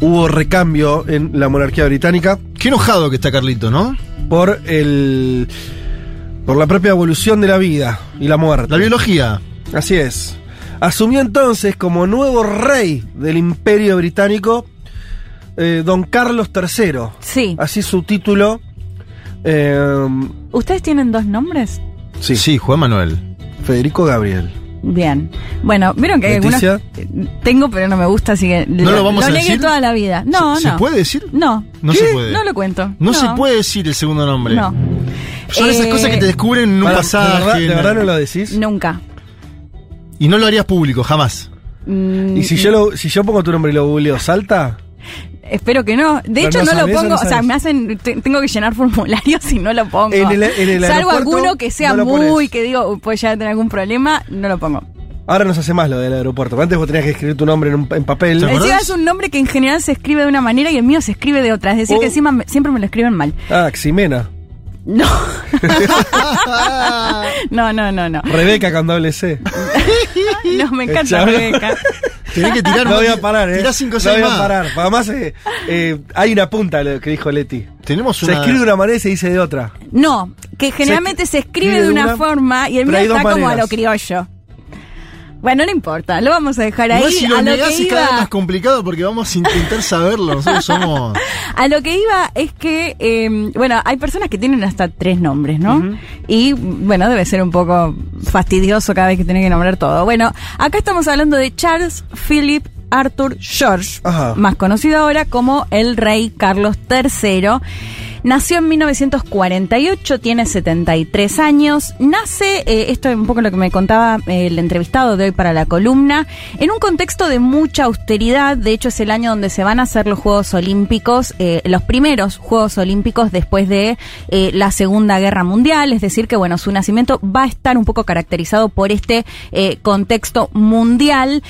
hubo recambio en la monarquía británica Qué enojado que está Carlito, ¿no? por el por la propia evolución de la vida y la muerte. La biología. Así es. Asumió entonces como nuevo rey del imperio británico eh, don Carlos III. Sí. Así su título. eh, ¿Ustedes tienen dos nombres? sí, Sí, Juan Manuel. Federico Gabriel. Bien. Bueno, vieron que hay algunos. Leticia. Tengo, pero no me gusta, así que. ¿No lo vamos a negué decir? toda la vida. No, ¿Se, no. ¿Se puede decir? No. No ¿Qué? se puede. No lo cuento. No, se puede decir el segundo nombre. No. Son esas Eh, cosas que te descubren en un Para, pasaje. ¿De verdad, de en- verdad no lo decís? Nunca. Y no lo harías público, jamás. Mm, ¿Y si yo, lo, si yo pongo tu nombre y lo googleo, salta? Espero que no. De Pero hecho, no no, lo pongo. no o sea, me hacen. te- tengo que llenar formularios y no lo pongo. En el- en el Salvo alguno que sea no muy. que digo, puede llegar a tener algún problema, no lo pongo. Ahora no se hace más lo del aeropuerto. Antes vos tenías que escribir tu nombre en, un- en papel. Encima es un nombre que en general se escribe de una manera y el mío se escribe de otra. Es decir, Oh. que encima me- siempre me lo escriben mal. Ah, Ximena. No. no, no, no, no. Rebeca con doble C. No, me encanta. Rebeca. Tenés que tirar No voy a parar, ¿eh? Tirá 5 o no 6 voy a más. parar. Además, eh, eh, hay una punta lo que dijo Leti. Tenemos Se una. escribe de una manera y se dice de otra. No, que generalmente se, escribe escribe de una, una, forma y el mío está como a lo criollo. Bueno, no importa, lo vamos a dejar ahí. Igual si lo a lo negás que es cada vez iba, más complicado porque vamos a intentar saberlo. Nosotros somos. a lo que iba es que, eh, bueno, hay personas que tienen hasta tres nombres, ¿no? Y bueno, debe ser un poco fastidioso cada vez que tienen que nombrar todo. Bueno, acá estamos hablando de Charles Philip Arthur George, Ajá. más conocido ahora como el rey Carlos III. Nació en 1948, tiene 73 años. Nace, eh, esto es un poco lo que me contaba eh, el entrevistado de hoy para la columna, en un contexto de mucha austeridad. De hecho, es el año donde se van a hacer los Juegos Olímpicos, eh, los primeros Juegos Olímpicos después de la Segunda Guerra Mundial. Es decir, que bueno, su nacimiento va a estar un poco caracterizado por este contexto mundial.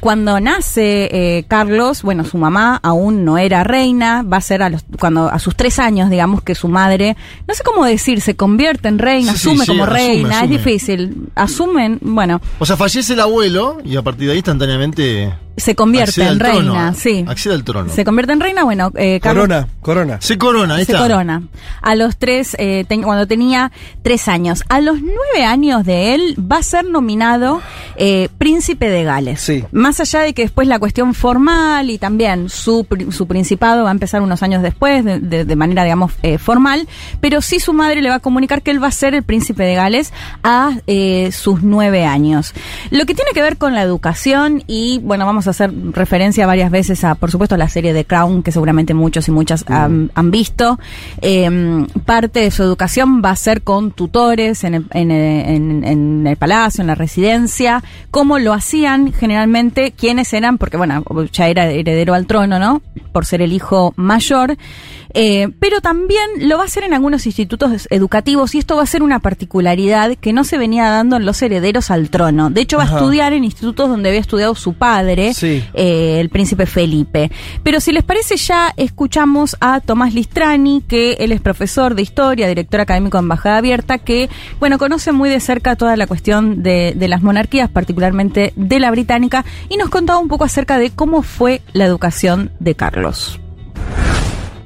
Cuando nace Carlos, bueno, su mamá aún no era reina, va a ser cuando a sus tres años, digamos que su madre, no sé cómo decir, se convierte en reina, Sí, asume sí, como asume, reina, asume. es difícil. Asumen, bueno, O sea, fallece el abuelo y a partir de ahí instantáneamente. se convierte en trono. reina, sí. Accede al trono. Se convierte en reina, bueno, eh, Carlos Corona, corona. Se corona, ahí se está. corona. A los tres, eh, ten- cuando tenía tres años. A los nueve años de él va a ser nominado eh, príncipe de Gales. Sí. Más allá de que después la cuestión formal y también su, su principado va a empezar unos años después, de, de- de manera, digamos, eh, formal, pero sí su madre le va a comunicar que él va a ser el príncipe de Gales a eh, sus nueve años. Lo que tiene que ver con la educación y, bueno, vamos a hacer referencia varias veces a, por supuesto, la serie de Crown, que seguramente muchos y muchas han, visto. Eh, parte de su educación va a ser con tutores en el, en, el palacio, en la residencia, como lo hacían generalmente quienes eran, porque bueno, ya era heredero al trono, ¿no? Por ser el hijo mayor. Eh, pero también lo va a hacer en algunos institutos educativos y esto va a ser una particularidad que no se venía dando en los herederos al trono. De hecho, va Ajá. a estudiar en institutos donde había estudiado su padre, Sí. eh, el príncipe Felipe. Pero si les parece, ya escuchamos a Tomás Listrani, que él es profesor de historia, director académico de Embajada Abierta, que, bueno, conoce muy de cerca toda la cuestión de, de las monarquías, particularmente de la británica, y nos contaba un poco acerca de cómo fue la educación de Carlos.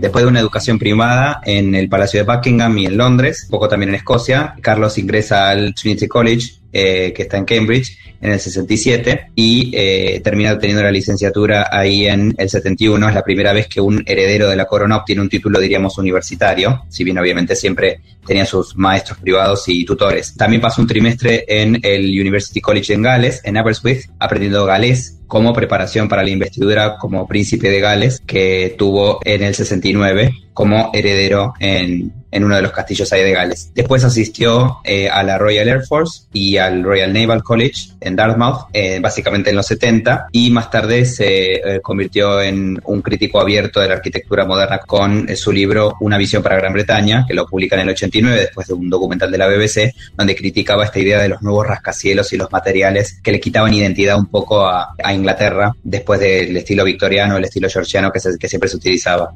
Después de una educación privada en el Palacio de Buckingham y en Londres, poco también en Escocia, Carlos ingresa al Trinity College, eh, que está en Cambridge, en el 67, y eh, termina obteniendo la licenciatura ahí en el 71. Es la primera vez que un heredero de la corona obtiene un título, diríamos, universitario, si bien obviamente siempre tenía sus maestros privados y tutores. También pasó un trimestre en el University College en Gales, en Aberystwyth, aprendiendo galés como preparación para la investidura como príncipe de Gales que tuvo en el 69 como heredero en, en uno de los castillos ahí de Gales. Después asistió eh, a la Royal Air Force y al Royal Naval College en Dartmouth, eh, básicamente en los 70, y más tarde se eh, convirtió en un crítico abierto de la arquitectura moderna con eh, su libro Una visión para Gran Bretaña, que lo publica en el 89 después de un documental de la BBC, donde criticaba esta idea de los nuevos rascacielos y los materiales que le quitaban identidad un poco a, a Inglaterra después del estilo victoriano, el estilo georgiano que, se- que siempre se utilizaba.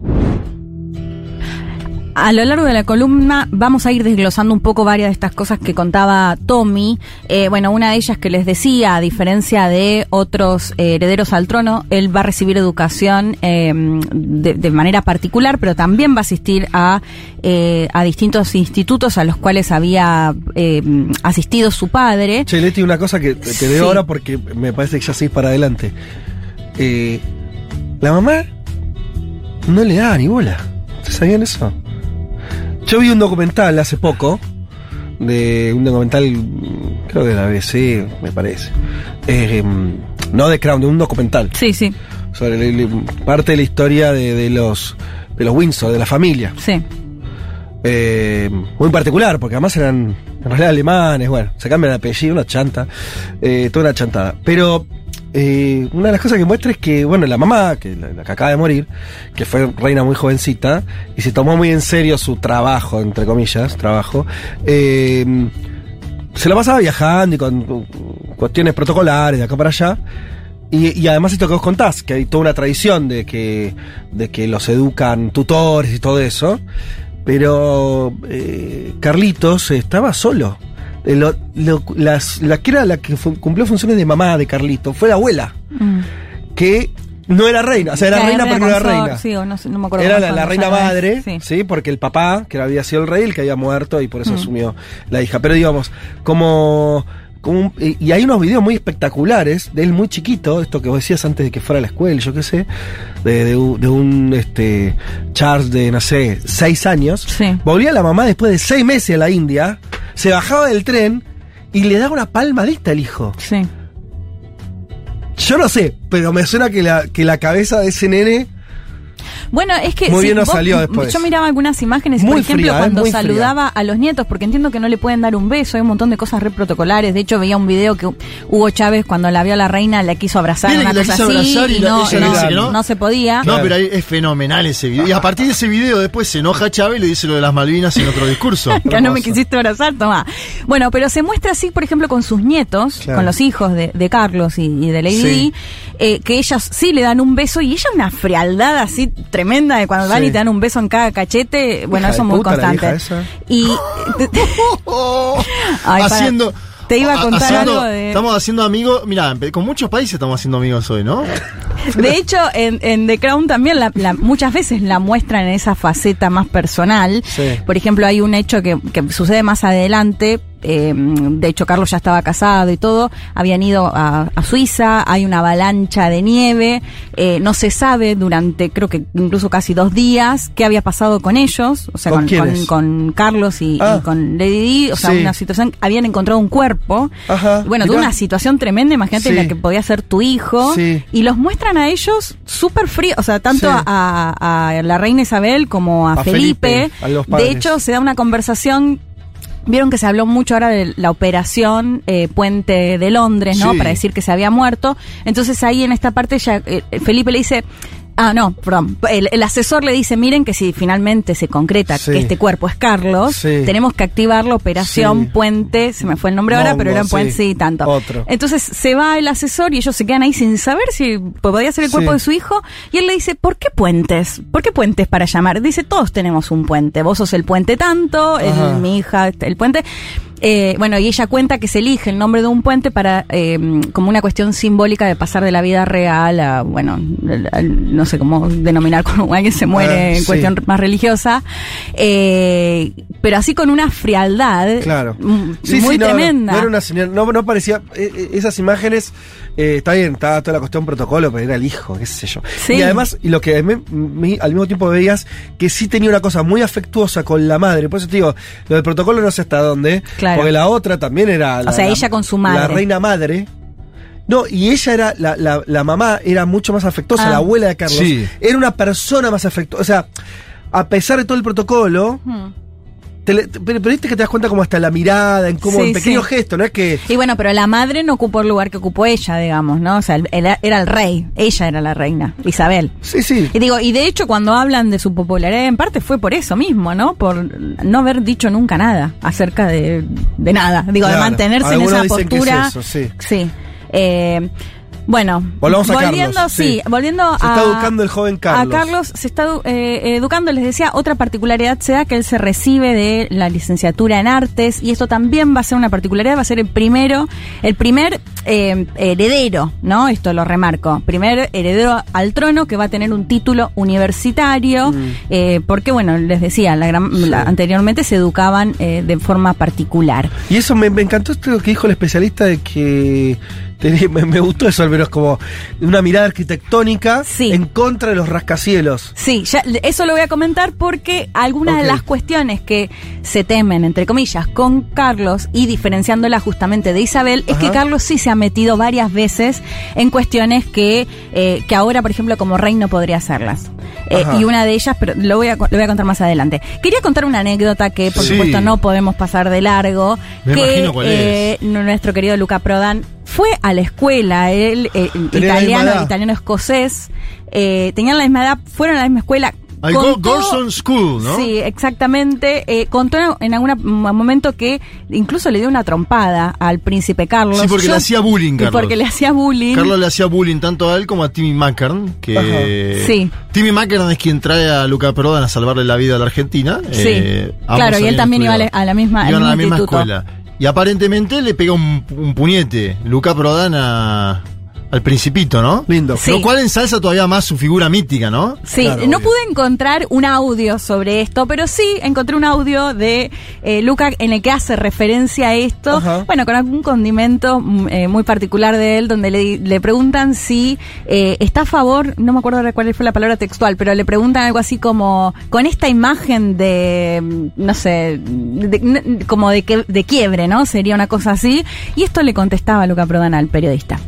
A lo largo de la columna vamos a ir desglosando un poco varias de estas cosas que contaba Tommy. Eh, bueno, una de ellas que les decía, a diferencia de otros eh, herederos al trono, él va a recibir educación eh, de, de manera particular, pero también va a asistir a, eh, a distintos institutos a los cuales había eh, asistido su padre. Che, Leti, una cosa que te, veo Sí. ahora porque me parece que ya seguís para adelante. Eh, la mamá no le da ni bola. ¿Ustedes sabían eso? Yo vi un documental hace poco, de un documental, creo que de la BBC, me parece. Eh, mm, no de Crown, de un documental. Sí, sí, Sobre el- el- parte de la historia de, de los de los Windsor, de la familia. sí. Eh, muy particular, porque además eran en realidad alemanes, bueno, se cambian de apellido, una chanta, eh, toda una chantada. Pero eh, una de las cosas que muestra es que, bueno, la mamá, que la, que acaba de morir, que fue reina muy jovencita, y se tomó muy en serio su trabajo, entre comillas, trabajo, eh, se la pasaba viajando y con, cuestiones protocolares de acá para allá. Y, y además esto que vos contás, que hay toda una tradición de que, de que los educan tutores y todo eso. Pero eh, Carlitos estaba solo. Lo- lo- las- la que era la que cumplió funciones de mamá de Carlitos fue la abuela, Mm. que no era reina, o sea, era reina pero no era reina. Sí, o no, me acuerdo Era la, la reina madre, Sí. sí. porque el papá, que había sido el rey, el que había muerto y por eso Mm. asumió la hija. Pero digamos, como un- y hay unos videos muy espectaculares de él muy chiquito, esto que vos decías antes de que fuera a la escuela, yo qué sé, de, de un, de un, este Charles de, no sé, seis años. Sí. Volvía la mamá después de seis meses a la India, se bajaba del tren y le daba una palmadita al hijo. Sí. Yo no sé, pero me suena que la, que la cabeza de ese nene Bueno, es que Muy si bien nos vos- salió después. Yo miraba algunas imágenes, Muy por ejemplo, fría, ¿eh? cuando fría. saludaba a los nietos, porque entiendo que no le pueden dar un beso, hay un montón de cosas re protocolares. De hecho, veía un video que Hugo Chávez, cuando la vio a la reina, la quiso abrazar, una cosa quiso así, abrazar y no, se podía. No, pero ahí es fenomenal ese video. Y a partir de ese video después se enoja Chávez y le dice lo de las Malvinas en otro discurso. que no me quisiste abrazar, toma. Bueno, pero se muestra así, por ejemplo, con sus nietos, Claro. con los hijos de, de Carlos y, y de Lady Sí. Di, eh, que ellas sí le dan un beso y ella una frialdad así tremenda de cuando van Sí. y te dan un beso en cada cachete. Bueno, Hija eso de muy puta, constante. Y Ay, para- haciendo. te iba a contar haciendo- algo de- Estamos haciendo amigos. Mira, con muchos países estamos haciendo amigos hoy, ¿no? De hecho, en, en The Crown también la- la- muchas veces la muestran en esa faceta más personal. Sí. Por ejemplo, hay un hecho que, que sucede más adelante. eh, de hecho, Carlos ya estaba casado y todo. Habían ido a, a Suiza. Hay una avalancha de nieve. eh, no se sabe durante, creo que incluso casi dos días, qué había pasado con ellos. O sea, ¿Con con, quiénes? con- con Carlos y, Ah. y con Lady Di. O sea, Sí. una situación. Habían encontrado un cuerpo. Ajá, bueno, mirá. toda una situación tremenda. Imagínate Sí. la que podía ser tu hijo. Sí. Y los muestran a ellos súper fríos, o sea, tanto Sí. a, a la reina Isabel como a, A Felipe. Felipe, a los de hecho, se da una conversación. Vieron que se habló mucho ahora de la operación eh, Puente de Londres, ¿no? Sí. Para decir que se había muerto. Entonces ahí en esta parte ya eh, Felipe le dice, ah, no, perdón, el, el asesor le dice, miren que si finalmente se concreta Sí. que este cuerpo es Carlos, Sí. tenemos que activar la operación Sí. Puente, se me fue el nombre ahora, pero era Puente, sí. tanto. Otro. Entonces se va el asesor y ellos se quedan ahí sin saber si podía ser el cuerpo de su hijo. Y él le dice, ¿por qué puentes? ¿Por qué puentes para llamar? Dice, todos tenemos un puente. Vos sos el puente tanto, el- mi hija el puente. Eh, bueno, y ella cuenta que se elige el nombre de un puente para, eh, como una cuestión simbólica de pasar de la vida real a, bueno, no sé cómo denominar cuando alguien se muere Ah, en sí. cuestión más religiosa. Eh, pero así con una frialdad Claro. Sí, muy sí, no, no, tremenda. No, era una señal, no, no parecía. eh, eh, esas imágenes, eh, está bien, estaba toda la cuestión protocolo, pero era el hijo, qué sé yo. Sí. Y además, y lo que me- me- al mismo tiempo veías, que sí tenía una cosa muy afectuosa con la madre. Por eso te digo, lo del protocolo no sé hasta dónde. Claro. Porque la otra también era. La, O sea, la- ella con su madre. La reina madre. No, y ella era, la, la, la mamá era mucho más afectuosa, Ah. la abuela de Carlos. Sí. Era una persona más afectuosa. O sea, a pesar de todo el protocolo, Hmm. Te le- te- pero, viste que te das cuenta como hasta la mirada, en cómo, Sí, en pequeños sí. gestos, no es que. Y bueno, pero la madre no ocupó el lugar que ocupó ella, digamos, ¿no? O sea, él era el rey, ella era la reina, Isabel. Sí, sí. Y digo, y de hecho cuando hablan de su popularidad, en parte fue por eso mismo, ¿no? Por no haber dicho nunca nada acerca de, de nada. Digo, de mantenerse en esa postura. es eso, sí. Sí. Eh, bueno, Volvamos a volviendo, Carlos, sí, volviendo Se a. está educando el joven Carlos. A Carlos se está eh, educando, les decía, otra particularidad se da que él se recibe de la licenciatura en artes y esto también va a ser una particularidad, va a ser el primero, el primer eh, heredero, ¿no? Esto lo remarco, primer heredero al trono que va a tener un título universitario, Mm. eh, porque bueno, les decía, la gran- la- anteriormente se educaban eh, de forma particular. Y eso me, me encantó esto que dijo el especialista de que tenía- me, me gustó eso, al menos como una mirada arquitectónica Sí. en contra de los rascacielos. Sí, ya, eso lo voy a comentar porque algunas de las cuestiones que se temen, entre comillas, con Carlos y diferenciándola justamente de Isabel, es que Carlos sí se ha metido varias veces en cuestiones que, eh, que ahora, por ejemplo, como rey no podría hacerlas. Eh, y una de ellas, pero lo voy, a, lo voy a contar más adelante. Quería contar una anécdota que, por Sí. supuesto, no podemos pasar de largo. Me que imagino cuál eh, nuestro querido Luca Prodan fue a la escuela, él, italiano, edad. italiano escocés, eh, tenían la misma edad, fueron a la misma escuela. Contó- Gorson School, ¿no? Sí, exactamente. Eh, contó en algún momento que incluso le dio una trompada al príncipe Carlos. Sí, porque Yo- le hacía bullying, Carlos. porque le hacía bullying. Carlos le hacía bullying tanto a él como a Timmy Mackern, que Ajá. Sí. Timmy Mackern es quien trae a Luca Prodan a salvarle la vida a la Argentina. Sí. Eh, Claro, y él también iba a la- misma- Iban a la misma instituto. escuela. Y aparentemente le pega un, un puñete Luca Prodan a, al principito, ¿no? Lindo. Sí. Lo cual ensalza todavía más su figura mítica, ¿no? Sí, Claro, no obvio. pude encontrar un audio sobre esto, pero sí encontré un audio de eh, Luca en el que hace referencia a esto, Ajá. bueno, con algún condimento mm, eh, muy particular de él, donde le, le preguntan si eh, está a favor, no me acuerdo cuál fue la palabra textual, pero le preguntan algo así como, con esta imagen de, mm, no sé, de- como de, que, de quiebre, ¿no? Sería una cosa así, y esto le contestaba Luca Prodan al periodista.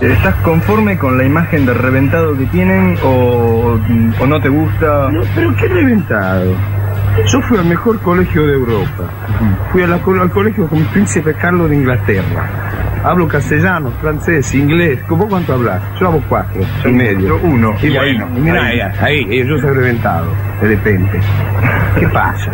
¿Estás conforme con la imagen de reventado que tienen o, o no te gusta? No, pero qué reventado. Yo fui al mejor colegio de Europa. Fui a la- al colegio con el príncipe Carlos de Inglaterra. Hablo castellano, francés, inglés. ¿Cómo cuánto hablas? Yo hablo cuatro y medio. Yo uno. Y Bueno, bueno, mira, ahí. ahí, ahí, yo soy reventado, de repente. ¿Qué pasa?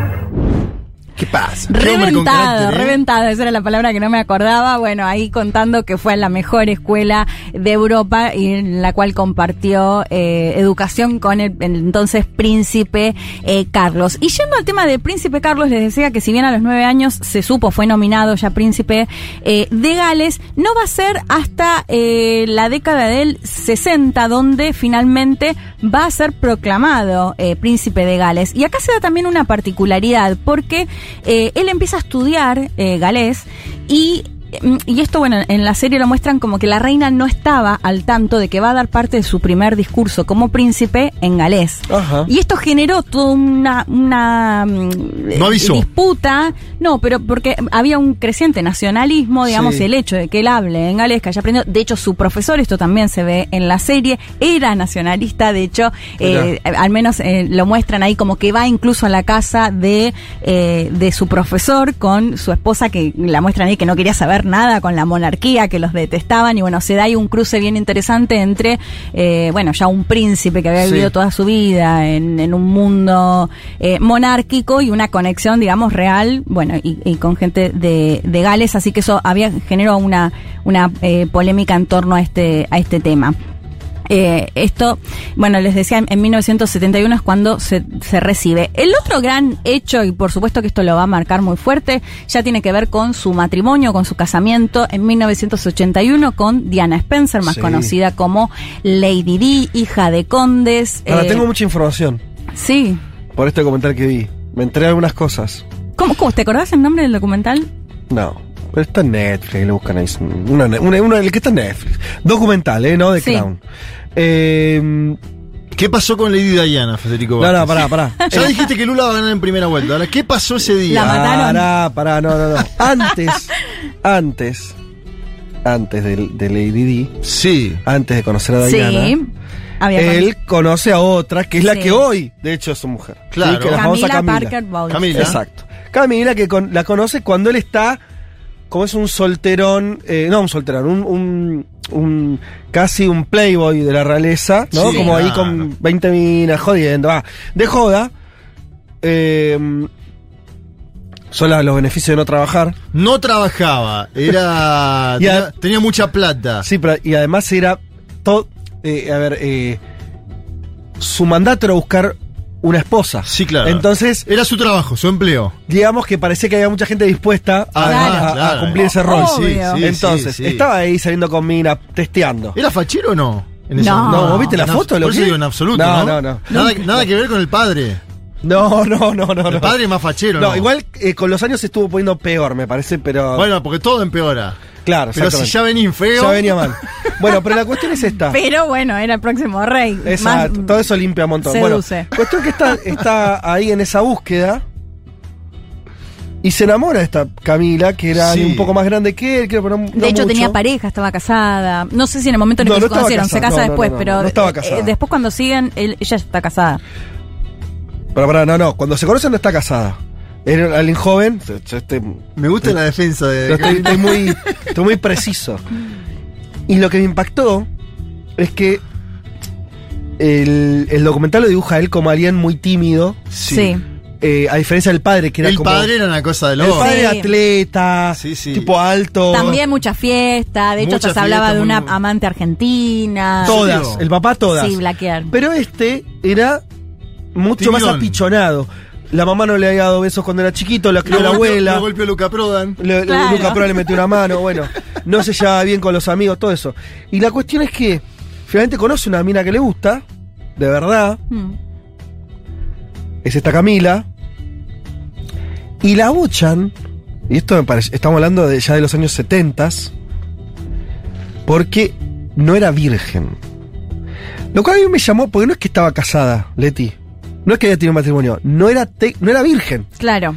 ¿Qué pasa? Reventado, ¿eh? reventado, esa era la palabra que no me acordaba. Bueno, ahí contando que fue la mejor escuela de Europa y en la cual compartió eh, educación con el, el entonces príncipe eh, Carlos. Y yendo al tema del príncipe Carlos, les decía que si bien a los nueve años se supo, fue nominado ya príncipe eh, de Gales, no va a ser hasta eh, la década del 60 donde finalmente va a ser proclamado eh, príncipe de Gales. Y acá se da también una particularidad, porque eh, él empieza a estudiar eh, galés y y esto, bueno, en la serie lo muestran como que la reina no estaba al tanto de que va a dar parte de su primer discurso como príncipe en galés. Ajá. Y esto generó toda una, una mm, No avisó. disputa, no, pero porque había un creciente nacionalismo, digamos, Sí. el hecho de que él hable en galés, que haya aprendido, de hecho su profesor, esto también se ve en la serie, era nacionalista, de hecho, eh, al menos eh, lo muestran ahí como que va incluso a la casa de, eh, de su profesor con su esposa, que la muestran ahí que no quería saber nada con la monarquía, que los detestaban, y bueno, se da ahí un cruce bien interesante entre, eh, bueno, ya un príncipe que había Sí. vivido toda su vida en, en un mundo eh, monárquico y una conexión, digamos, real, bueno, y, y con gente de, de Gales, así que eso había generó una, una eh, polémica en torno a este, a este tema. Eh, esto, bueno, les decía, en, en 1971 es cuando se, se recibe. El otro gran hecho, y por supuesto que esto lo va a marcar muy fuerte, ya tiene que ver con su matrimonio, con su casamiento en 1981 con Diana Spencer, más Sí. conocida como Lady Di, hija de condes. Ahora, eh, tengo mucha información Sí. por este documental que vi. Me enteré de algunas cosas. ¿Cómo, cómo, ¿Te acordás el nombre del documental? No. Pero está en Netflix, le buscan ahí. Una, una, una- que está en Netflix. Documental, ¿eh? No de Sí. Crown. Eh, ¿Qué pasó con Lady Diana, Federico? no, Vázquez? no, pará, pará. Ya dijiste que Lula va a ganar en primera vuelta. Ahora, ¿qué pasó ese día? La mataron. Pará, pará, no, no, no. Antes, antes, antes de, de Lady Di, Sí. antes de conocer a Diana, Sí. Había él con- conoce a otra, que es la Sí. que hoy, de hecho, es su mujer. Claro. Sí, que es la famosa Camila, Camila. Parker Bowles. Camila. Exacto. Camila que con- la conoce cuando él está, como es un solterón, eh, no un solterón, un, un- un- casi un playboy de la realeza, ¿no? Sí, como ahí con 20 minas, jodiendo, va, de joda. Eh, son los beneficios de no trabajar. No trabajaba, era. A- tenía, tenía mucha plata. Sí, pero y además era todo, eh, a ver, eh, su mandato era buscar una esposa. Sí, claro. Entonces, Era su trabajo, su empleo. digamos que parecía que había mucha gente dispuesta a, Claro, a- a claro. cumplir ese rol. Obvio. Sí, sí, Entonces, sí, sí. estaba ahí saliendo con Mina, testeando. ¿Era fachero o no? En No. No, ¿vos viste la en foto? lo Por eso que- digo en absoluto. No, No, no, no. Nada, nada que ver con el padre. No, no, no, no. El no. padre es más fachero, No, ¿no? igual eh, con los años se estuvo poniendo peor, me parece, pero. Bueno, porque todo empeora. Claro, Pero si ya venís feo. Ya venía mal. Bueno, pero la cuestión es esta. Pero bueno, era el próximo rey. Exacto, todo eso limpia un montón. seduce. Bueno, cuestión que está, está ahí en esa búsqueda y se enamora de esta Camila, que era Sí. un poco más grande que él, no De hecho, mucho. tenía pareja, estaba casada. No sé si en el momento en el No, que no se conocieron, se casa después, no, pero no estaba eh, casada. después cuando siguen, él- ella está casada. Pero pará, no, no, cuando se conocen no está casada. Era alguien joven, yo- este- Me gusta la defensa de. Estoy, estoy muy, estoy muy preciso. Y lo que me impactó es que el, el documental lo dibuja a él como alguien muy tímido, Sí. eh, a diferencia del padre, que era el como. padre era una cosa de el loco. padre Sí. atleta, Sí, sí. tipo alto. También mucha fiesta. De hecho, hasta se hablaba de una muy- amante argentina. Todas, el papá todas. Sí, Blaquear. Pero este era mucho más apichonado. La mamá no le había dado besos cuando era chiquito, la crió Lo la golpeó- abuela. Lo golpeó Luca Prodan. Le- Claro. Luca Prodan le metió una mano, bueno, no se llevaba bien con los amigos, todo eso. Y la cuestión es que finalmente conoce una mina que le gusta, de verdad, Mm. es esta Camila, y la buchan, y esto me parece, estamos hablando de ya de los años 70, porque no era virgen. Lo cual a mí me llamó, porque no es que estaba casada, Leti, no es que había tenido matrimonio, no era, te- no era virgen. Claro.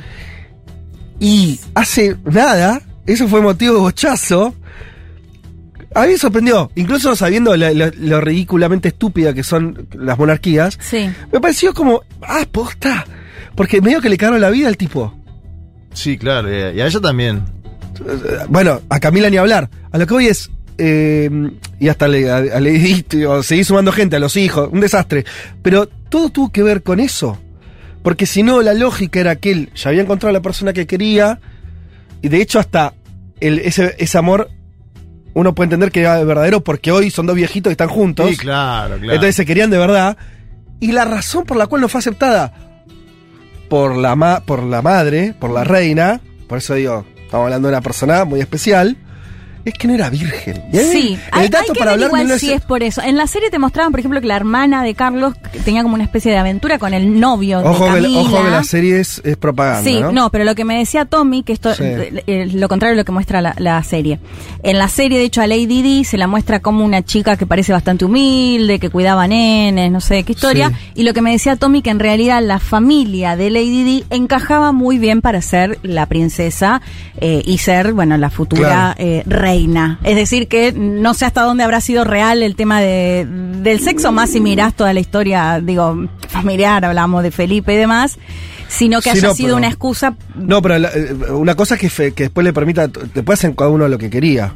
Y hace nada, eso fue motivo de bochazo. A mí me sorprendió, incluso sabiendo la- lo ridículamente estúpida que son las monarquías, Sí. me pareció como, ah, posta. Porque medio que le cagaron la vida al tipo. Sí, claro. Y a ella también. Bueno, a Camila ni hablar. A lo que voy es. Eh, y hasta le, a, o seguir sumando gente, a los hijos, un desastre. Pero todo tuvo que ver con eso. Porque si no, la lógica era que él ya había encontrado a la persona que quería. Y de hecho, hasta el, ese, ese amor, uno puede entender que era verdadero porque hoy son dos viejitos que están juntos. Sí, claro, claro. Entonces se querían de verdad. Y la razón por la cual no fue aceptada por la, ma- por la madre, por la reina, por eso digo, estamos hablando de una persona muy especial, es que no era virgen. Mí Sí, el hay, dato hay que para hablar igual no si es por eso. En la serie te mostraban, por ejemplo, que la hermana de Carlos tenía como una especie de aventura con el novio Ojo de que, Camila. ojo que la serie es, es propaganda. Sí, ¿no? ¿no? pero lo que me decía Tommy, que esto Sí. eh, eh, lo contrario de lo que muestra la, la serie. En la serie, de hecho, a Lady Di se la muestra como una chica que parece bastante humilde, que cuidaba nenes, no sé qué historia. Sí. Y lo que me decía Tommy, que en realidad la familia de Lady Di encajaba muy bien para ser la princesa eh, y ser, bueno, la futura Claro. eh, reina. Es decir, que no sé hasta dónde habrá sido real el tema de, del sexo, más si mirás toda la historia, digo, familiar, hablamos de Felipe y demás, sino que Sí, haya no, sido pero- una excusa No, pero la- eh, una cosa es que, fe- que después le permita, después hacen cada uno lo que quería.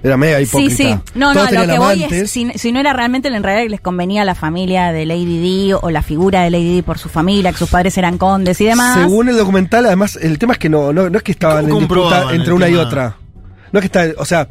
Era mega Sí, hipócrita. sí. No, no, Todos lo tenían que voy es, si, si no era realmente en realidad que les convenía a la familia de Lady Di o la figura de Lady Di por su familia, que sus padres eran condes y demás. Según el documental, además, el tema es que no, no, no es que estaban ¿Cómo en disputa entre el una y otra. No es que está, o sea,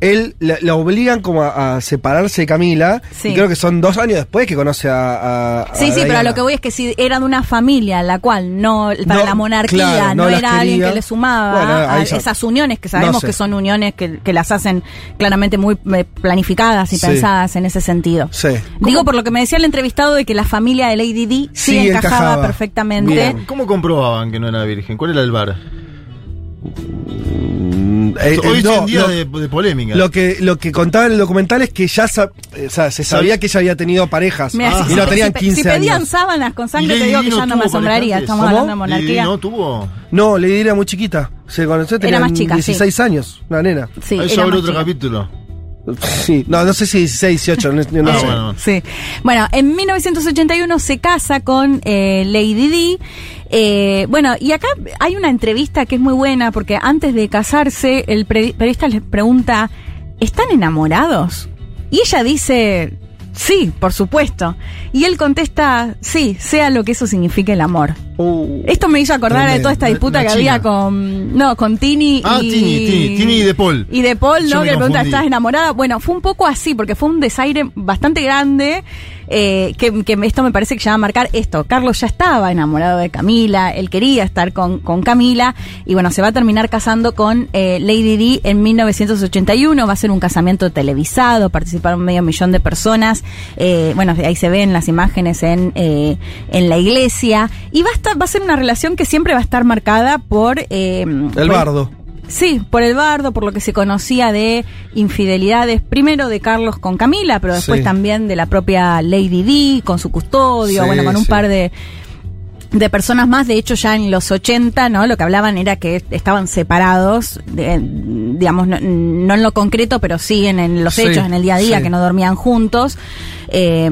él la, la obligan como a, a separarse de Camila. Sí. Y creo que son dos años después que conoce a. a- a Sí, sí, pero a lo que voy es que si era de una familia la cual no, para No, la monarquía, claro, no, era alguien que le sumaba Bueno, a esas uniones que sabemos no sé. que son uniones que, que las hacen claramente muy eh, planificadas y Sí. pensadas en ese sentido. Sí. Digo por lo que me decía el entrevistado de que la familia de Lady Di sí, Sí, encajaba, encajaba. perfectamente. Bien. ¿Cómo comprobaban que no era virgen? ¿Cuál era el bar? Mm, eh, Hoy eh, es no, un día lo, de, de polémica. lo que, lo que contaba en el documental es que ya eh, o sea, se sabía que ella había tenido parejas. Ah. si- y no si- tenían si, pe- 15 si pedían años. sábanas con ¿Y sangre, te digo Di que no ya no me asombraría. Estamos ¿Cómo? hablando de monarquía. no tuvo. No, Lady era muy chiquita. Se conoció, Era tenía más chica, sí. 16 años, una nena. Sí, abre más otro chica. capítulo. Sí, no, no sé si 16, 18, no, no Ah, sé. bueno. Sí. Bueno, en 1981 se casa con eh, Lady Di. Eh, bueno, y acá hay una entrevista que es muy buena porque antes de casarse, el periodista les pregunta, ¿están enamorados? Y ella dice, sí, por supuesto. Y él contesta, sí, sea lo que eso signifique el amor. Uh, Esto me hizo acordar de toda esta disputa la que había con. No, con Tini Ah, y. Tini, Tini, Tini y De Paul. Y De Paul, ¿no? Que le pregunta. ¿estás enamorada? Bueno, fue un poco así, porque fue un desaire bastante grande. Eh, que, que esto me parece que ya va a marcar esto. Carlos ya estaba enamorado de Camila, él quería estar con, con Camila, y bueno, se va a terminar casando con eh, Lady Di en 1981. Va a ser un casamiento televisado, participaron medio millón de personas. eh, bueno, ahí se ven las imágenes en, eh, en la iglesia. Y va a, estar, va a ser una relación que siempre va a estar marcada por... eh, el por- bardo. Sí, por el bardo, por lo que se conocía de infidelidades, primero de Carlos con Camila, pero después Sí. también de la propia Lady Di con su custodio, Sí, bueno, con un sí. par de de personas más, de hecho ya en los 80, ¿no? Lo que hablaban era que estaban separados, de- digamos, no, no en lo concreto, pero sí en, en los Sí, hechos, en el día a día, sí. que no dormían juntos. Eh,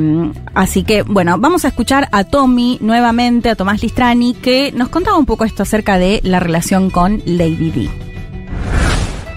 así que, bueno, vamos a escuchar a Tommy nuevamente, a Tomás Listrani, que nos contaba un poco esto acerca de la relación con Lady Di.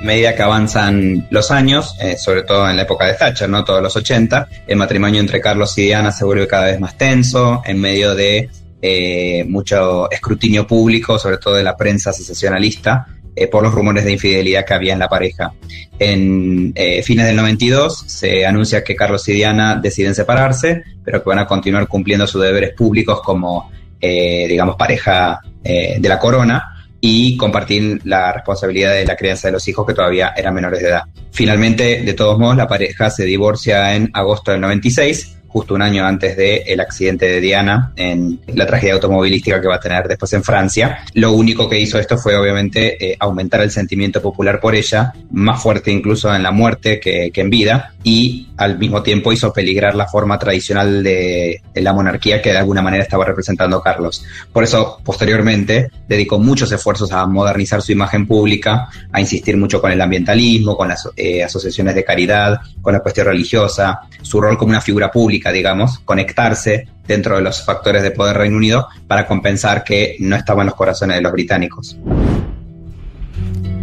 Medida que avanzan los años, eh, sobre todo en la época de Thatcher, ¿no? Todos los 80, el matrimonio entre Carlos y Diana se vuelve cada vez más tenso, en medio de eh, mucho escrutinio público, sobre todo de la prensa sensacionalista, eh, por los rumores de infidelidad que había en la pareja. En eh, fines del 92 se anuncia que Carlos y Diana deciden separarse, pero que van a continuar cumpliendo sus deberes públicos como, digamos, pareja de la corona y compartir la responsabilidad de la crianza de los hijos que todavía eran menores de edad. Finalmente, de todos modos, la pareja se divorcia en agosto del 96, justo un año antes del accidente de Diana en la tragedia automovilística que va a tener después en Francia. Lo único que hizo esto fue obviamente eh, aumentar el sentimiento popular por ella, más fuerte incluso en la muerte que, que en vida, y al mismo tiempo hizo peligrar la forma tradicional de, de la monarquía que de alguna manera estaba representando Carlos. Por eso, posteriormente, dedicó muchos esfuerzos a modernizar su imagen pública, a insistir mucho con el ambientalismo, con las eh, asociaciones de caridad, con la cuestión religiosa, su rol como una figura pública, digamos, conectarse dentro de los factores de poder Reino Unido para compensar que no estaba en los corazones de los británicos.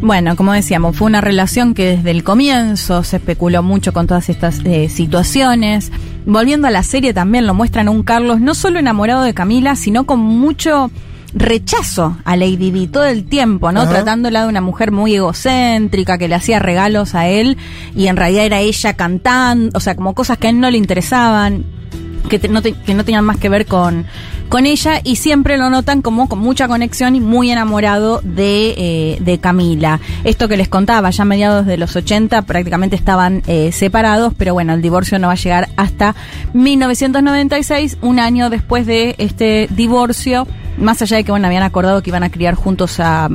Bueno, como decíamos, fue una relación que desde el comienzo se especuló mucho con todas estas eh, situaciones. Volviendo a la serie también lo muestran un Carlos no solo enamorado de Camila, sino con mucho rechazo a Lady Di todo el tiempo, ¿no? Ajá. Tratándola de una mujer muy egocéntrica que le hacía regalos a él y en realidad era ella cantando, o sea, como cosas que a él no le interesaban que, te- no, te- que no tenían más que ver con, con ella y siempre lo notan como con mucha conexión y muy enamorado de, eh, de Camila. Esto que les contaba, ya a mediados de los 80 prácticamente estaban eh, separados, pero bueno, el divorcio no va a llegar hasta 1996, un año después de este divorcio, más allá de que bueno, habían acordado que iban a criar juntos a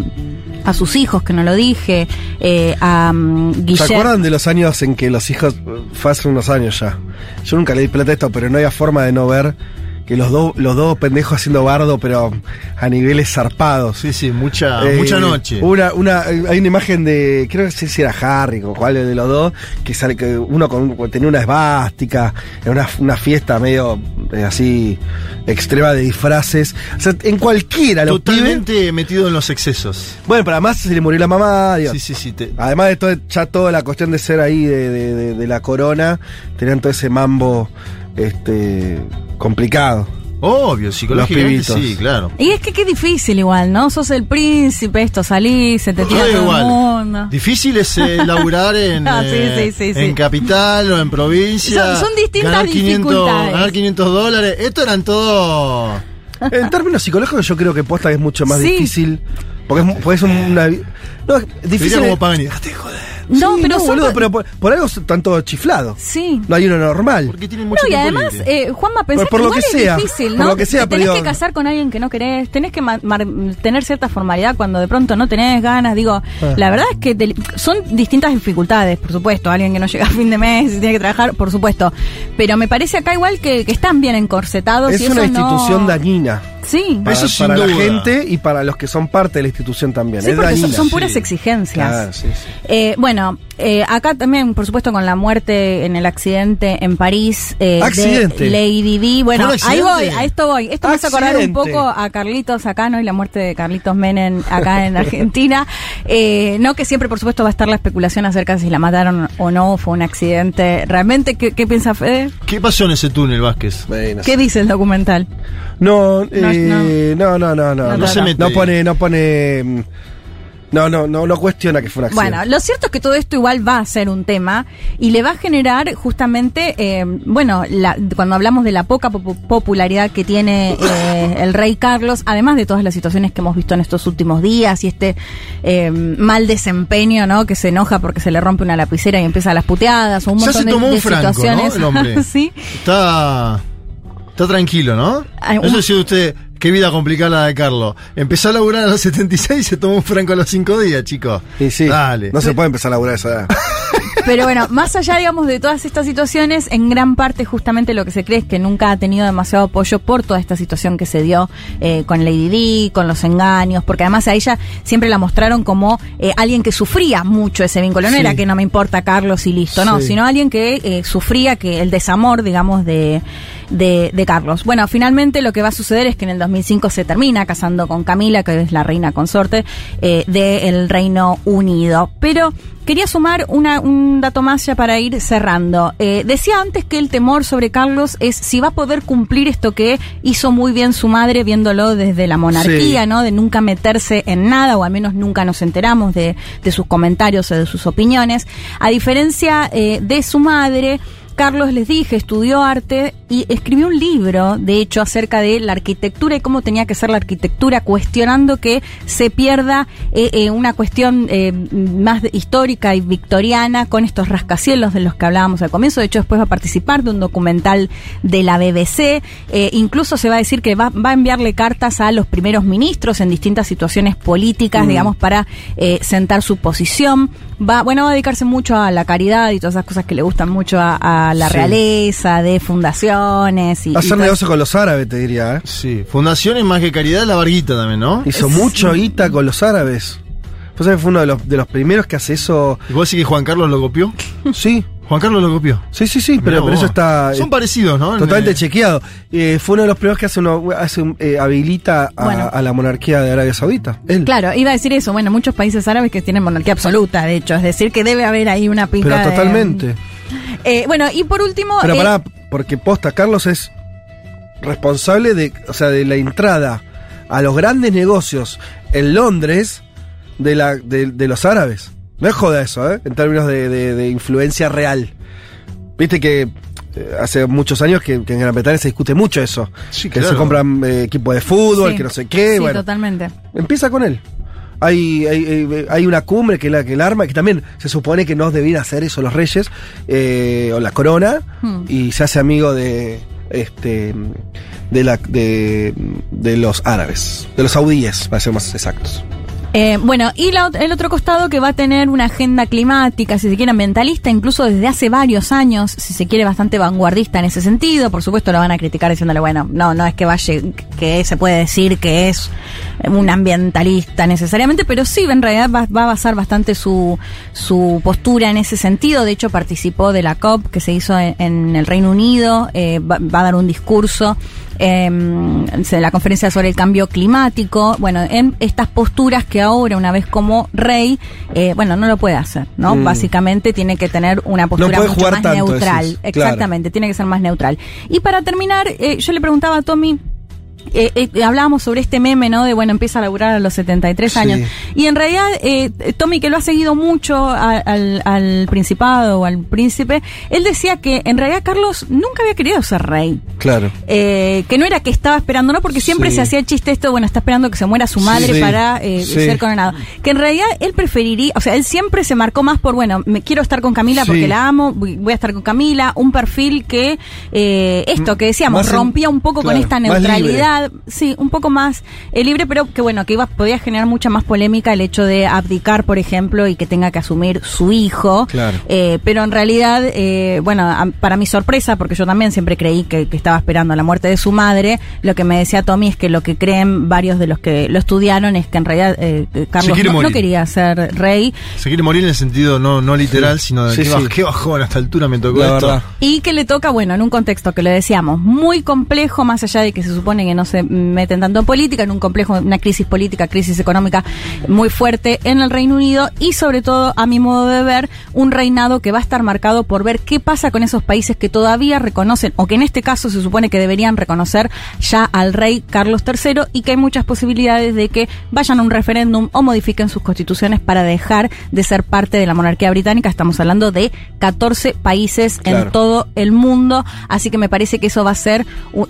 a sus hijos, que no lo dije, eh, a um, ¿Se acuerdan de los años en que los hijos, fue hace unos años ya? Yo nunca le di plata a esto, pero no había forma de no ver que los dos los dos pendejos haciendo bardo, pero a niveles zarpados. Sí, sí, mucha, Eh, mucha noche. Una, una, hay una imagen de, creo que sí si era Harry o cuál de los dos, que sale que uno con, tenía una esvástica, en una, una fiesta medio eh, así extrema de disfraces. O sea, en cualquiera los pibes. Totalmente metido en los excesos. Bueno, pero además se le murió la mamá. digo, Sí, sí, sí. te- Además de todo, ya toda la cuestión de ser ahí de, de- de- de la corona, tenían todo ese mambo este complicado. Obvio, psicológicamente sí, claro. Y es que qué difícil igual, ¿no? Sos el príncipe, esto salís, se te tira Todo el mundo. Difícil es eh, laburar en, sí, eh, sí, sí, sí. en capital o en provincia. Son- son distintas ganar 500, dificultades. ganar 500 dólares. Esto eran todo. En términos psicológicos, yo creo que posta es mucho más Sí. difícil. Porque es, porque es una. No, es difícil. como pagan y déjate de joder. No, Sí, pero son boludo, pa- pero por, por algo son tanto chiflado. Sí. No hay uno normal. Porque tienen mucho No, y además, eh, Juanma, pensás Por- por que lo igual que es sea, difícil, por ¿no? lo que sea, Te tenés pero que casar con alguien que no querés, tenés que tener cierta formalidad cuando de pronto no tenés ganas. Digo, Ah. la verdad es que te- son distintas dificultades, por supuesto. Alguien que no llega a fin de mes y tiene que trabajar, por supuesto. Pero me parece acá igual que, que están bien encorsetados. es y una eso no- institución dañina. Sí. Para, Eso sin para la gente y para los que son parte de la institución también. Sí, es porque son, dañina. son puras sí. exigencias. Claro, sí, sí. Eh, bueno, eh, acá también, por supuesto, con la muerte en el accidente en París eh, Accidente. de Lady Di. Bueno, ¿Fue un ahí voy, a esto voy. Esto me hace acordar un poco a Carlitos acá, ¿no? Y la muerte de Carlitos Menem acá en Argentina. Eh, no que siempre, por supuesto, va a estar la especulación acerca de si la mataron o no, fue un accidente. ¿Realmente qué, qué piensa Fede? ¿Qué pasó en ese túnel, Vázquez? Bueno, ¿Qué dice el documental? No, eh, no, no, no, no, No, no, se mete. no pone, no pone, no, no, no, no cuestiona que fue un accidente. Bueno, lo cierto es que todo esto igual va a ser un tema y le va a generar justamente, eh, bueno, la- cuando hablamos de la poca popu- popularidad que tiene eh, el rey Carlos, además de todas las situaciones que hemos visto en estos últimos días y este eh, mal desempeño, ¿no? Que se enoja porque se le rompe una lapicera y empieza las puteadas o un Ya montón se de, tomó de un franco, ¿no? situaciones. El hombre. sí. Está. Está tranquilo, ¿no? Ay, usted, qué vida complicada la de Carlos. Empezó a laburar a los 76 y se tomó un franco a los 5 días, chicos. Y sí, Dale. no se puede empezar a laburar a esa edad. Pero bueno, más allá, digamos, de todas estas situaciones, en gran parte justamente lo que se cree es que nunca ha tenido demasiado apoyo por toda esta situación que se dio eh, con Lady Di, con los engaños, porque además a ella siempre la mostraron como eh, alguien que sufría mucho ese vínculo. No Sí. era que no me importa Carlos y listo, no, Sí. sino alguien que eh, sufría que el desamor, digamos, de, de, de Carlos. Bueno, finalmente lo que va a suceder es que en el 2005 se termina casando con Camila, que es la reina consorte eh, del Reino Unido. Pero quería sumar una, un dato más ya para ir cerrando. Eh, decía antes que el temor sobre Carlos es si va a poder cumplir esto que hizo muy bien su madre viéndolo desde la monarquía, Sí. ¿no? De nunca meterse en nada, o al menos nunca nos enteramos de, de sus comentarios o de sus opiniones. A diferencia eh, de su madre, Carlos, les dije, estudió arte y escribió un libro, de hecho, acerca de la arquitectura y cómo tenía que ser la arquitectura, cuestionando que se pierda eh, eh, una cuestión eh, más histórica y victoriana con estos rascacielos de los que hablábamos al comienzo. De hecho, después va a participar de un documental de la BBC. Eh, incluso se va a decir que va, va a enviarle cartas a los primeros ministros en distintas situaciones políticas, digamos, para eh, sentar su posición. Va, bueno, va a dedicarse mucho a la caridad y todas esas cosas que le gustan mucho a, a la Sí. realeza, de fundaciones. Y, Hacer todo- negocio con los árabes, te diría, ¿eh? Sí. Fundaciones más que caridad, la varguita también, ¿no? Hizo mucho guita con los árabes. Pues fue uno de los, de los primeros que hace eso. ¿Y vos decís que Juan Carlos lo copió? Sí, Juan Carlos lo copió. sí, sí, sí, pero, eso está. Son eh, parecidos, ¿no? Totalmente En, eh, chequeado. Eh, fue uno de los primeros que hace, uno, hace un- eh, habilita a, Bueno. a la monarquía de Arabia Saudita. Él. Claro, iba a decir eso. Bueno, muchos países árabes que tienen monarquía absoluta, de hecho. Es decir, que debe haber ahí una pica Pero de- totalmente. Eh, bueno, y por último... Pero eh, pará, porque posta, Carlos es responsable de, o sea, de la entrada a los grandes negocios en Londres de, la, de, de los árabes. No es joda eso, ¿eh? En términos de, de- de influencia real. Viste que eh, hace muchos años que, que en Gran Bretaña se discute mucho eso. Sí, que claro. se compran eh, equipos de fútbol, sí. que no sé qué. Sí, bueno, totalmente. empieza con él. Hay, hay, hay- hay una cumbre que la que el arma, que también se supone que no debían hacer eso los reyes, eh, o la corona, Hmm. y se hace amigo de este de la de, de los árabes, de los saudíes, para ser más exactos. Eh, bueno, y la el otro costado que va a tener una agenda climática, si se quiere, ambientalista, incluso desde hace varios años, si se quiere, bastante vanguardista en ese sentido. Por supuesto, lo van a criticar diciéndole, bueno, no, no es que vaya, que se puede decir que es un ambientalista necesariamente, pero sí, en realidad va, va a basar bastante su, su postura en ese sentido. De hecho, participó de la COP que se hizo en, en el Reino Unido, eh, va, va a dar un discurso en la conferencia sobre el cambio climático, bueno, en estas posturas que ahora, una vez como rey, eh, bueno, no lo puede hacer, ¿no? Mm. Básicamente tiene que tener una postura mucho más tanto, neutral. decís, claro. Exactamente, tiene que ser más neutral. Y para terminar, eh, yo le preguntaba a Tommy, eh, eh, hablábamos sobre este meme, ¿no? De bueno, empieza a laburar a los 73 Sí. años. Y en realidad, eh, Tommy, que lo ha seguido mucho a- al, al principado o al príncipe, él decía que en realidad Carlos nunca había querido ser rey. Claro. Eh, que no era que estaba esperando, ¿no? Porque siempre Sí. se hacía el chiste esto, bueno, está esperando que se muera su madre Sí. para eh, ser coronado. Que en realidad él preferiría, o sea, él siempre se marcó más por, bueno, me quiero estar con Camila porque la amo, voy a estar con Camila, un perfil que, eh, esto que decíamos, Más rompía un poco con esta neutralidad libertad, sí, un poco más eh, libre, pero que bueno, que iba, podía generar mucha más polémica el hecho de abdicar, por ejemplo, y que tenga que asumir su hijo. Claro. Eh, pero en realidad, eh, bueno, a- para mi sorpresa, porque yo también siempre creí que, que estaba esperando la muerte de su madre, lo que me decía Tommy es que lo que creen varios de los que lo estudiaron es que en realidad eh, Carlos no, no quería ser rey Se quiere morir en el sentido no, no literal, sino de Sí, que sí. baj- qué bajón, a esta altura me tocó La esto. verdad. Y que le toca, bueno, en un contexto que lo decíamos, muy complejo, más allá de que se supone que no se meten tanto en política, en un complejo, una crisis política, crisis económica muy fuerte en el Reino Unido y sobre todo, a mi modo de ver, un reinado que va a estar marcado por ver qué pasa con esos países que todavía reconocen, o que en este caso se supone que deberían reconocer ya al rey Carlos III y que hay muchas posibilidades de que vayan a un referéndum o modifiquen sus constituciones para dejar de ser parte de la monarquía británica. Estamos hablando de 14 países Claro. en todo el mundo, así que me parece que eso va a ser,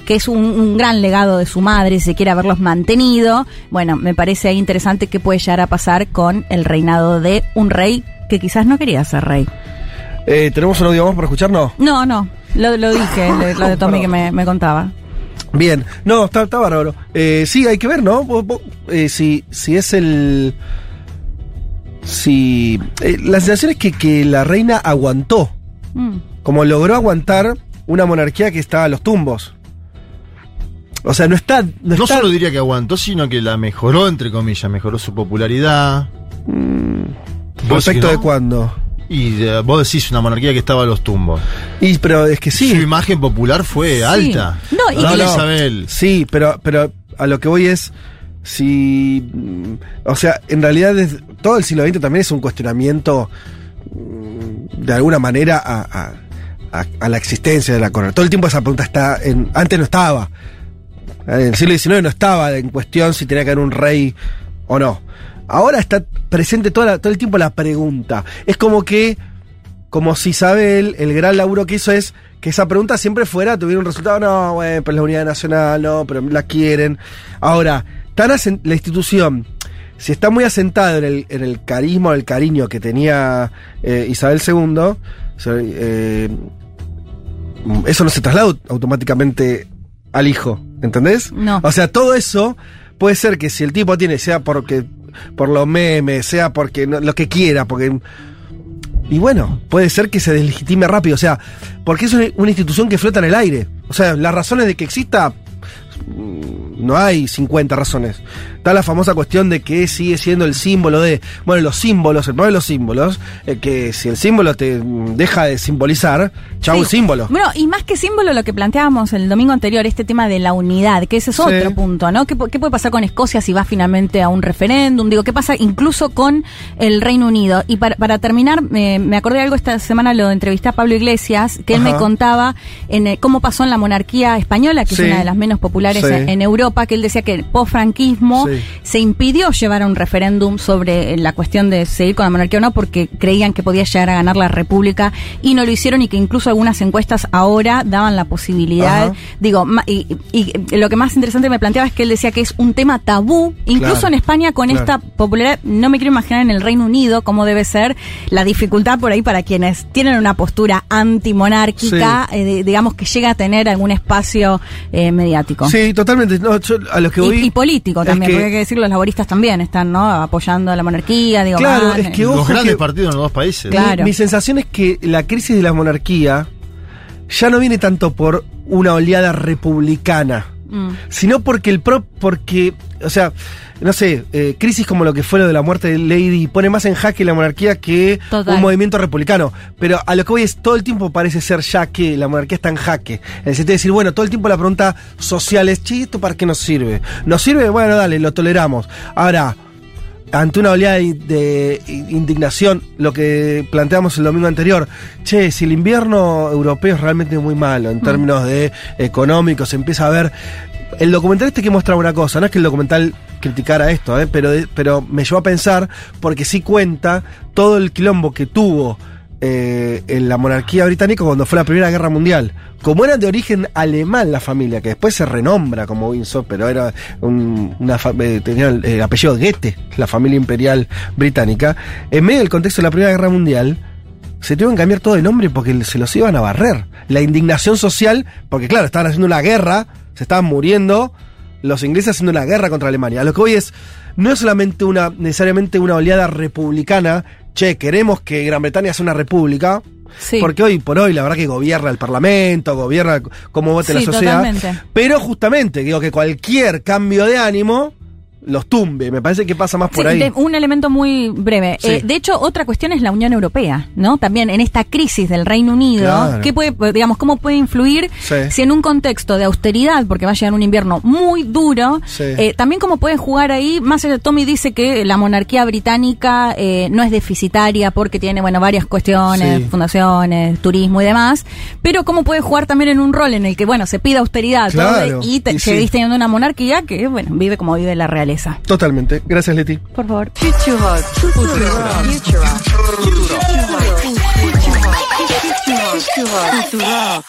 que es un, un gran legado de su madre, si se quiere haberlos mantenido. Bueno, me parece ahí interesante qué puede llegar a pasar con el reinado de un rey que quizás no quería ser rey. Eh, ¿Tenemos un audio más para escucharnos? No, no, lo, lo dije, lo, lo de Tommy que me, me contaba. Bien, no, está, está bárbaro. Eh, sí, hay que ver, ¿no? Vos- vos, eh, si, si es el. Si. eh, la sensación es que, que la reina aguantó. Mm. Como logró aguantar una monarquía que estaba a los tumbos. O sea, no está. No, No está- solo diría que aguantó, sino que la mejoró, entre comillas, mejoró su popularidad. ¿Vos ¿Respecto de no? cuándo? Y eh, vos decís una monarquía que estaba a los tumbos. Y, pero es que sí. Su imagen popular fue Sí. alta. No, y La que- reina Isabel. Sí, pero, pero a lo que voy es. Si. mm, O sea, en realidad es- todo el siglo XX también es un cuestionamiento. mm, De alguna manera a, a- a- a la existencia de la corona. Todo el tiempo esa pregunta está. En, antes no estaba. En el siglo XIX no estaba en cuestión si tenía que haber un rey o no. Ahora está presente toda todo el tiempo la pregunta. Es como que como si Isabel, el gran laburo que hizo es que esa pregunta siempre fuera, tuviera un resultado, no, bueno, pues la unidad nacional, no, pero la quieren. Ahora, tan la institución, si está muy asentada en el, en el carisma o el cariño que tenía eh, Isabel II, eh, eso no se traslada au- automáticamente al hijo, ¿entendés? No. O sea, todo eso puede ser que si el tipo tiene, sea porque por los memes, sea porque no- lo que quiera, porque y bueno, puede ser que se deslegitime rápido, o sea, porque es una, una institución que flota en el aire. O sea, las razones de que exista, no hay 50 razones. Está la famosa cuestión de que sigue siendo el símbolo de, bueno, los símbolos, el problema de los símbolos, eh, que si el símbolo te mm, deja de simbolizar, chau el Sí. símbolo. Bueno, y más que símbolo, lo que planteábamos el domingo anterior, este tema de la unidad, que ese es Sí. otro punto, ¿no? ¿Qué, qué puede pasar con Escocia si va finalmente a un referéndum? Digo, ¿qué pasa incluso con el Reino Unido? Y para, para terminar, me- me acordé de algo esta semana, lo entrevisté a Pablo Iglesias, que él Ajá. me contaba en, eh, cómo pasó en la monarquía española, que Sí. es una de las menos populares en, en Europa, que él decía que el post-franquismo Sí. se impidió llevar a un referéndum sobre eh, la cuestión de seguir con la monarquía o no, porque creían que podía llegar a ganar la república y no lo hicieron y que incluso algunas encuestas ahora daban la posibilidad. Ajá. Digo, y, y lo que más interesante me planteaba es que él decía que es un tema tabú, incluso Claro, en España con claro. esta popularidad, no me quiero imaginar en el Reino Unido cómo debe ser la dificultad por ahí para quienes tienen una postura antimonárquica, eh, de- digamos que llega a tener algún espacio eh, mediático. Sí, totalmente. No, yo a lo que Y, voy. y político también, que- porque hay que decir, los laboristas también están, ¿no? Apoyando a la monarquía, digo, Claro, van, es que eh, ojo Los grandes que- partidos en los dos países. Claro. Mi, mi sensación es que la crisis de la monarquía ya no viene tanto por una oleada republicana, mm, sino porque el pro, porque, o sea, no sé, eh, crisis como lo que fue lo de la muerte de Lady pone más en jaque la monarquía que Total. un movimiento republicano. Pero a lo que voy es, todo el tiempo parece ser ya que la monarquía está en jaque. En el sentido de decir, bueno, todo el tiempo la pregunta social es, che, ¿esto para qué nos sirve? ¿Nos sirve? Bueno, dale, lo toleramos. Ahora, ante una oleada de, indignación, lo que planteamos el domingo anterior, che, si el invierno europeo es realmente muy malo en términos de económicos, se empieza a ver. El documental este que muestra una cosa, no es que el documental criticara esto, ¿eh? pero, pero me llevó a pensar, porque sí cuenta todo el quilombo que tuvo eh, en la monarquía británica cuando fue la Primera Guerra Mundial. Como era de origen alemán la familia, que después se renombra como Windsor, pero era un- una eh, tenía el, el apellido Goethe, la familia imperial británica, en medio del contexto de la Primera Guerra Mundial, se tuvieron que cambiar todo de nombre porque se los iban a barrer. La indignación social, porque claro, estaban haciendo una guerra, se estaban muriendo los ingleses haciendo una guerra contra Alemania. Lo que hoy es, no es solamente una, necesariamente una oleada republicana, che, queremos que Gran Bretaña sea una república, Sí. porque hoy por hoy la verdad que gobierna el Parlamento, gobierna cómo vote Sí, la sociedad. totalmente. Pero justamente, digo que cualquier cambio de ánimo los tumbe. Me parece que pasa más por Sí, ahí. de- un elemento muy breve. Sí. Eh, de hecho, otra cuestión es la Unión Europea, ¿no? También en esta crisis del Reino Unido, Claro. ¿qué puede, digamos, cómo puede influir Sí. si en un contexto de austeridad, porque va a llegar un invierno muy duro, eh, también cómo puede jugar ahí, más allá, Tommy dice que la monarquía británica eh, no es deficitaria porque tiene, bueno, varias cuestiones, fundaciones, turismo y demás, pero cómo puede jugar también en un rol en el que, bueno, se pide austeridad todo, Claro, y te, y seguís teniendo una monarquía que, bueno, vive como vive la realeza. Totalmente. Gracias, Leti. Por favor. Futurock. Futurock. Futurock. Futurock.